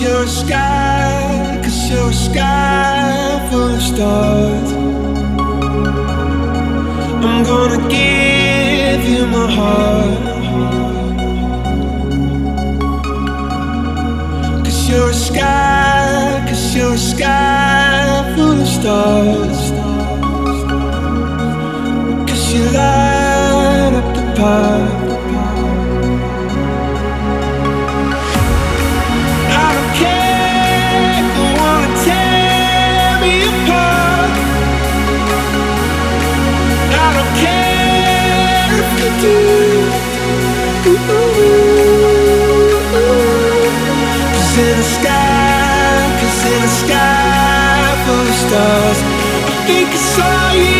Cause you're a sky, cause you're a sky full of stars. I'm gonna give you my heart. Cause you're a sky, cause you're a sky full of stars. Cause you light up the path. Let's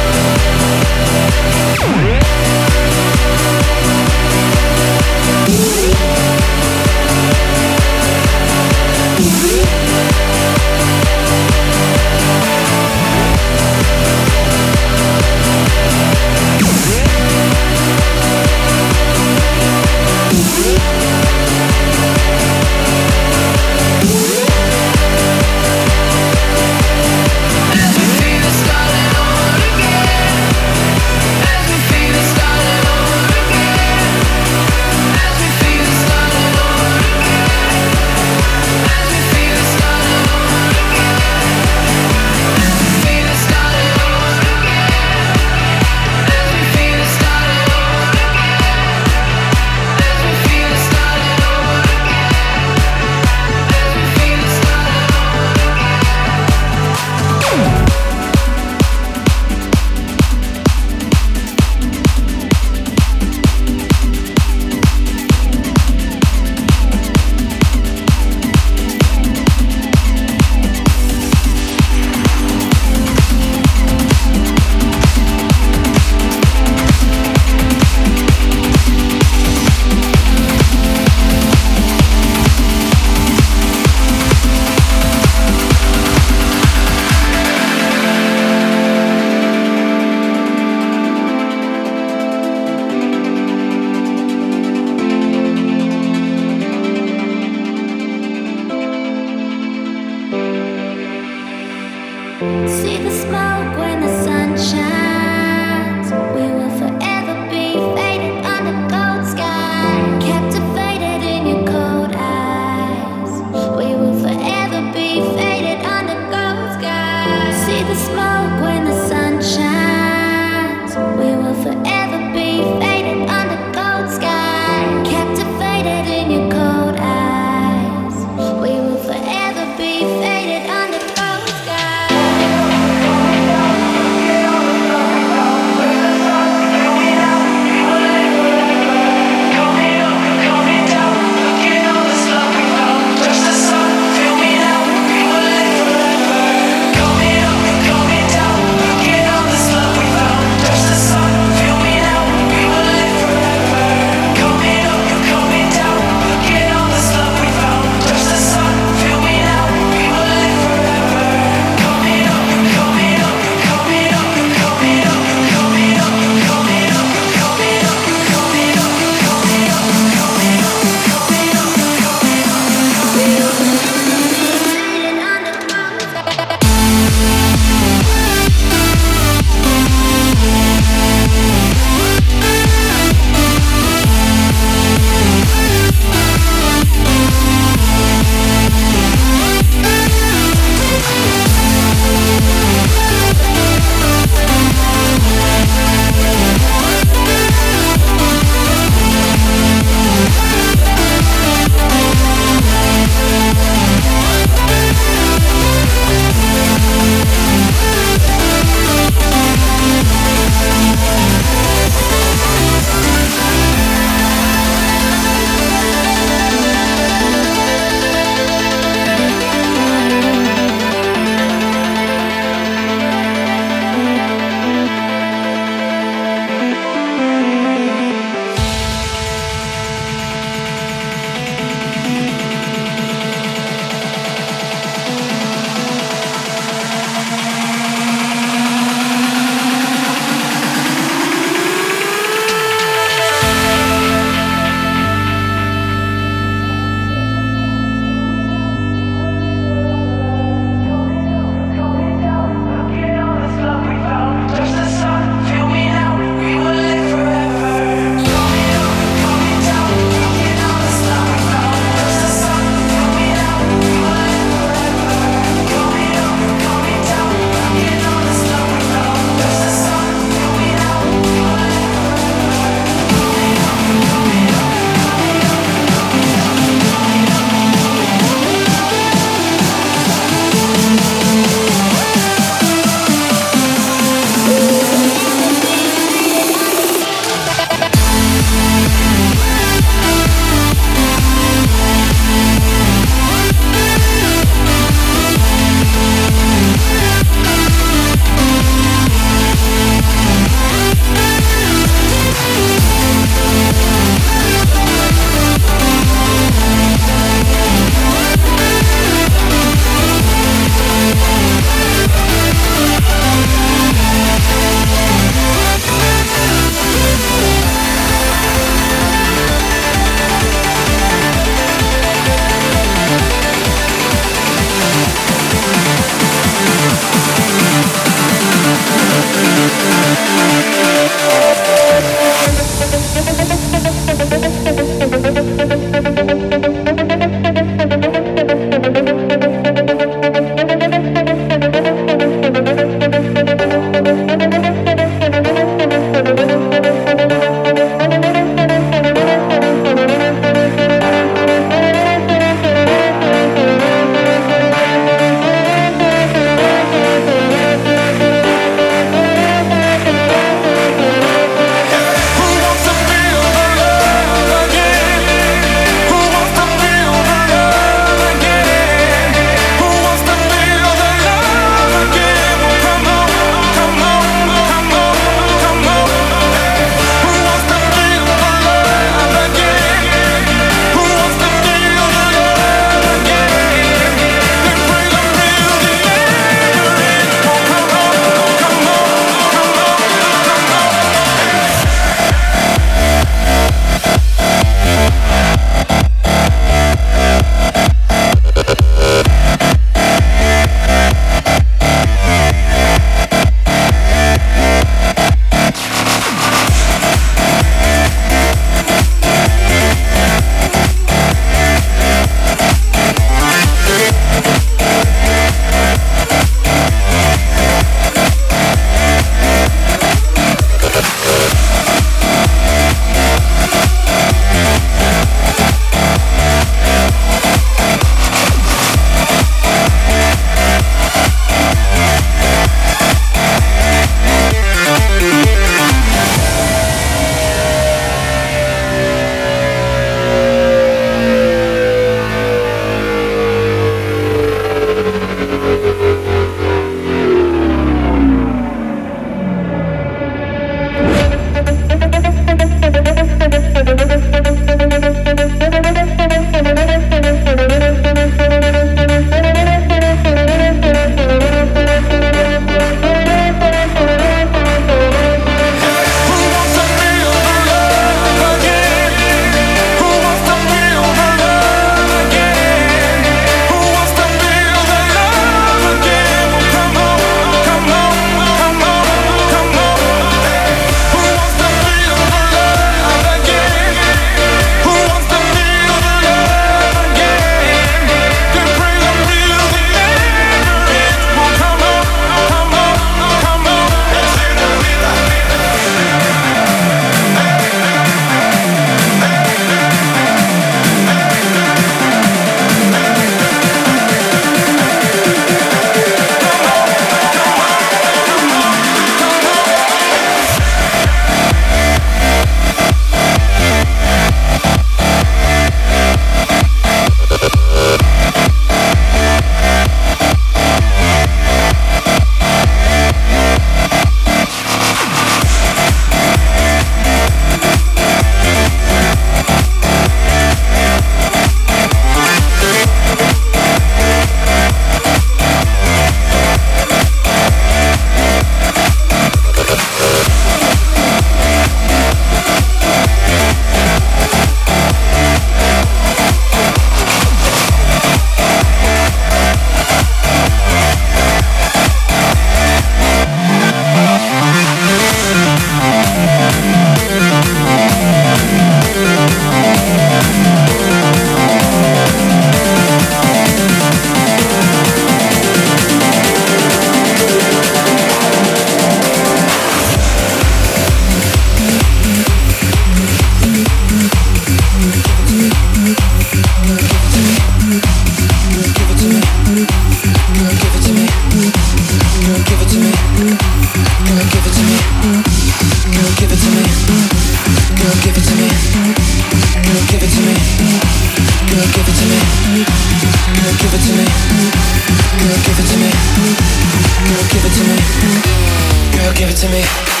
give it to me.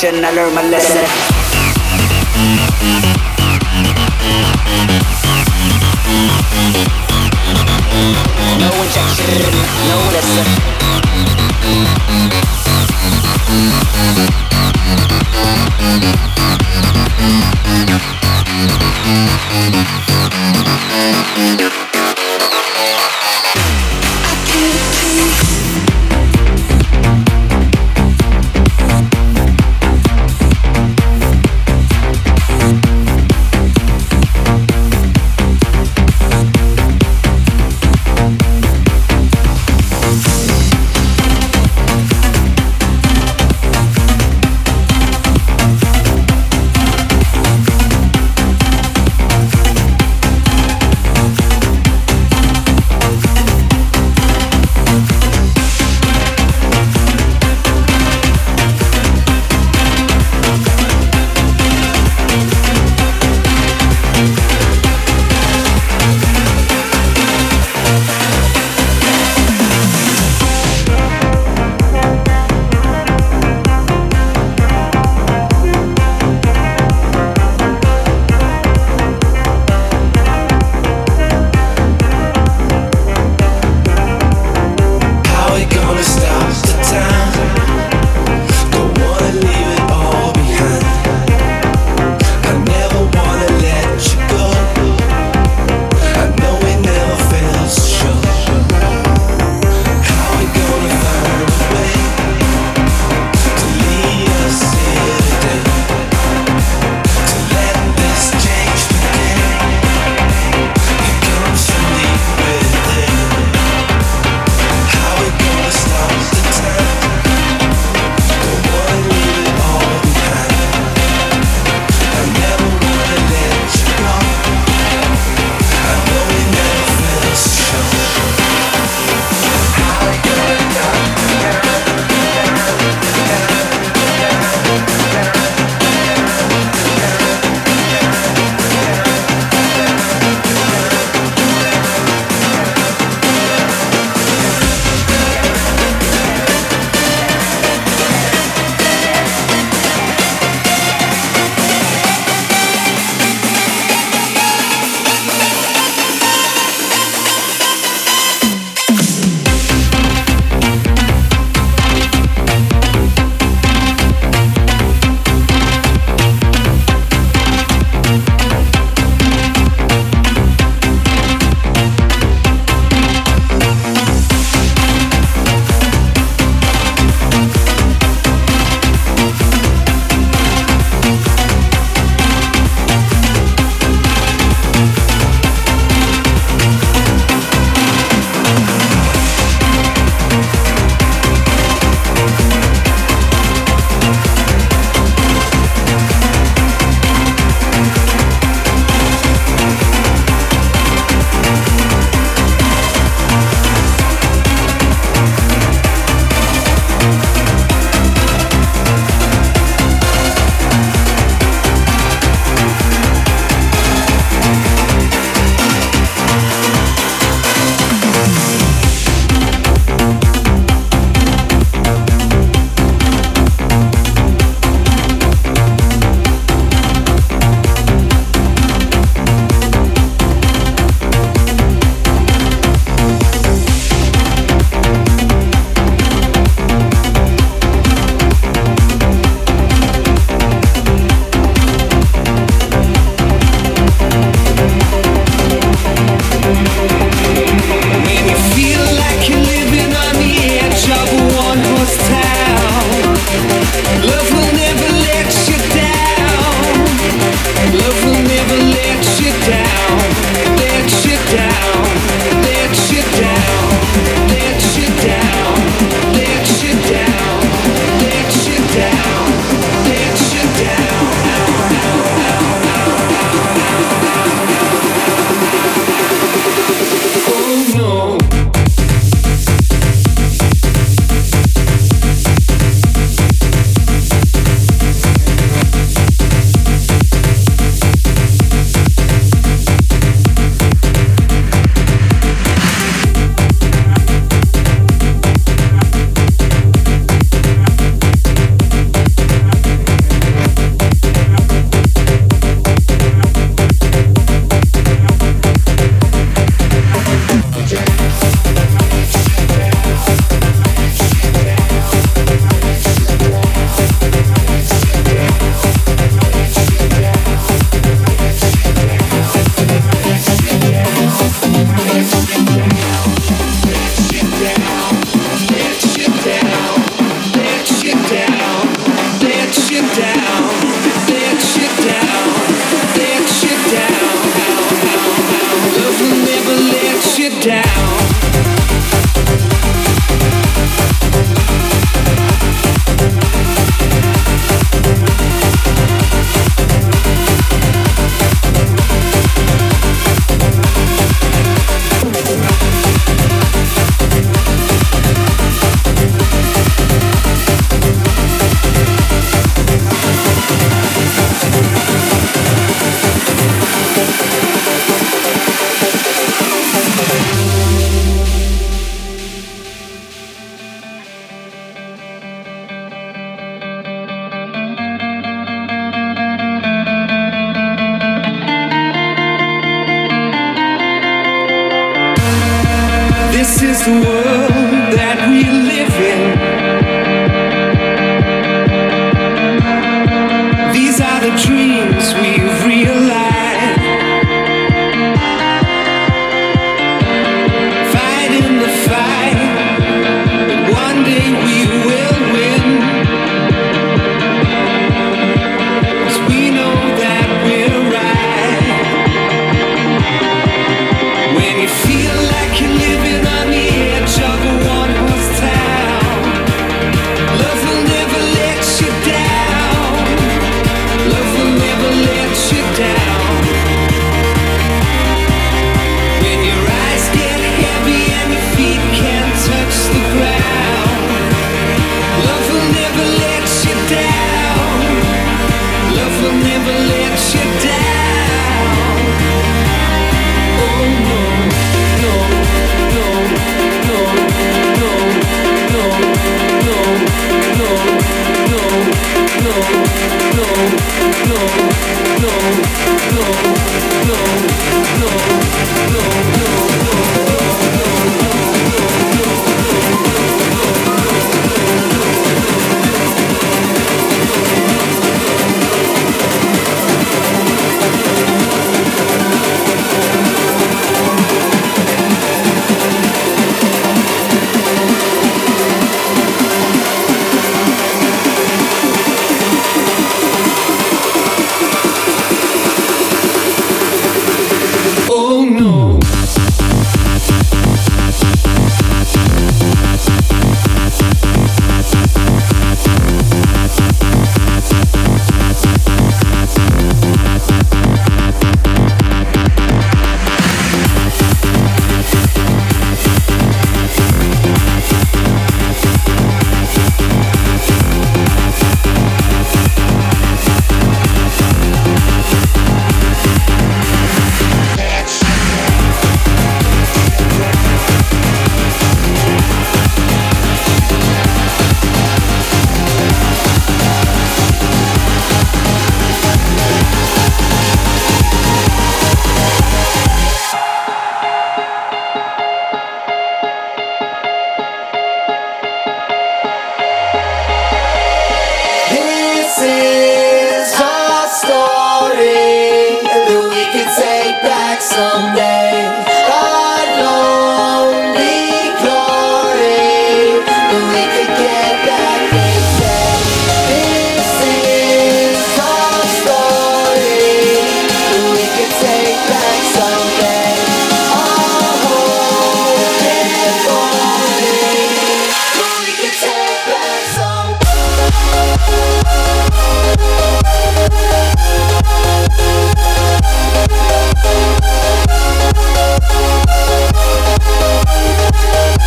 I learned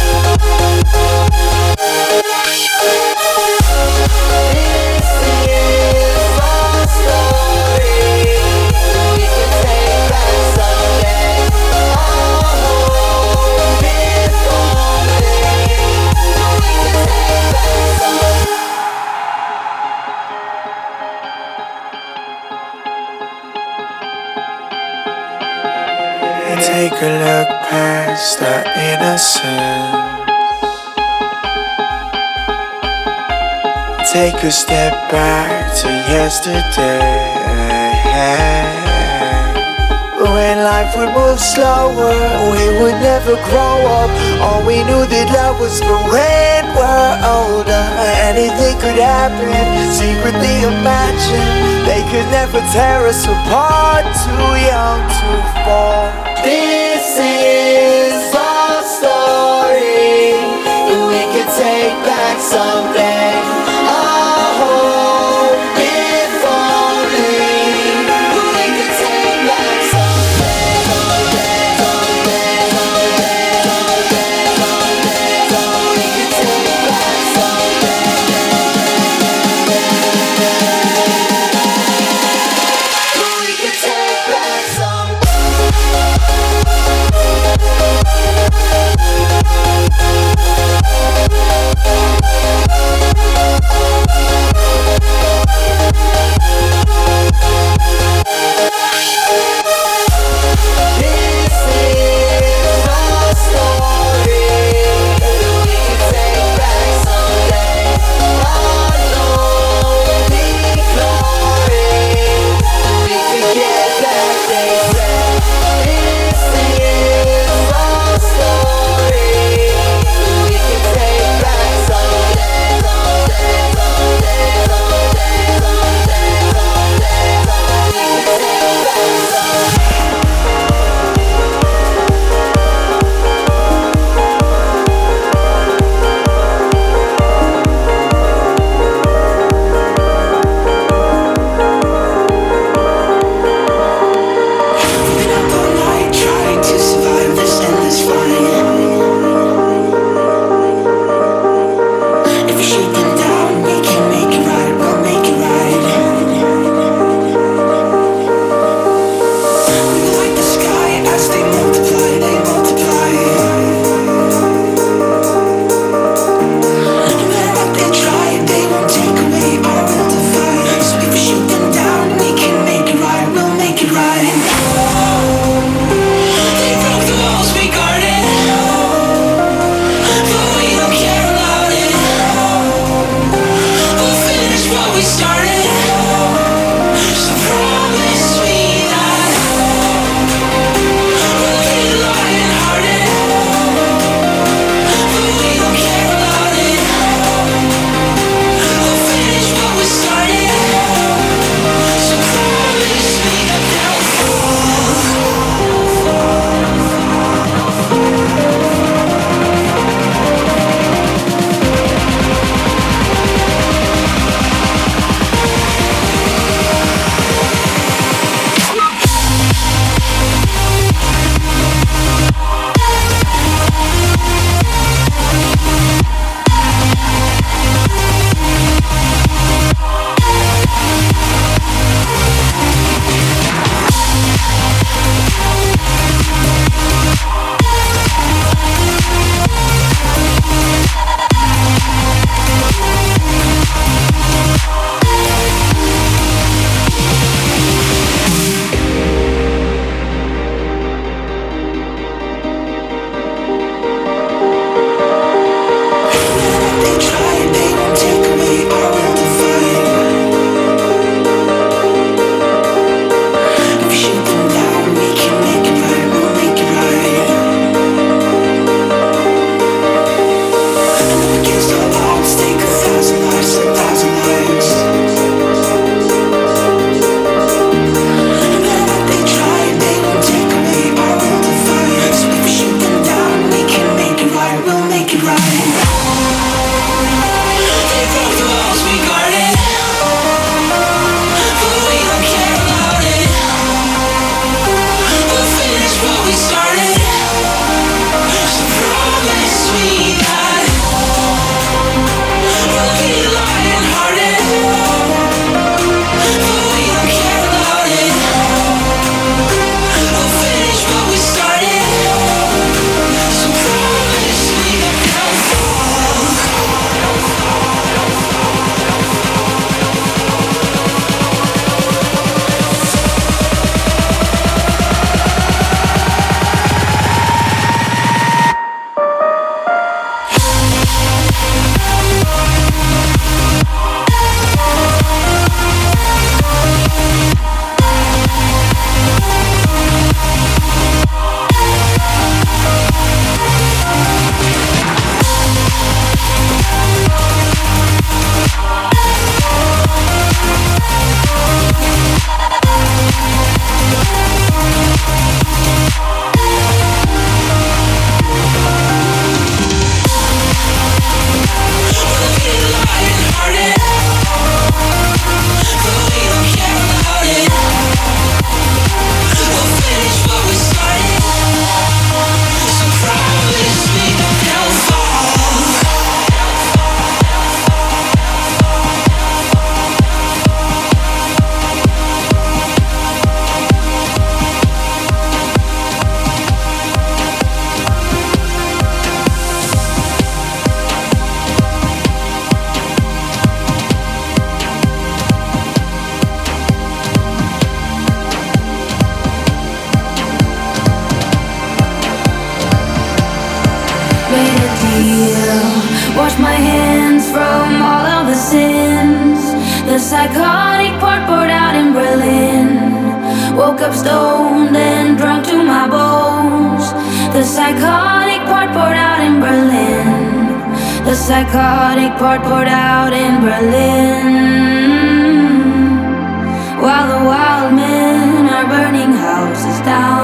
my lesson. Take a step back to yesterday. When life would move slower, we would never grow up. All we knew that love was for when we're older. Anything could happen, secretly imagine. They could never tear us apart, too young to fall. Back Woke up stoned and drunk to my bones. The psychotic part poured out in Berlin. The psychotic part poured out in Berlin. While the wild men are burning houses down.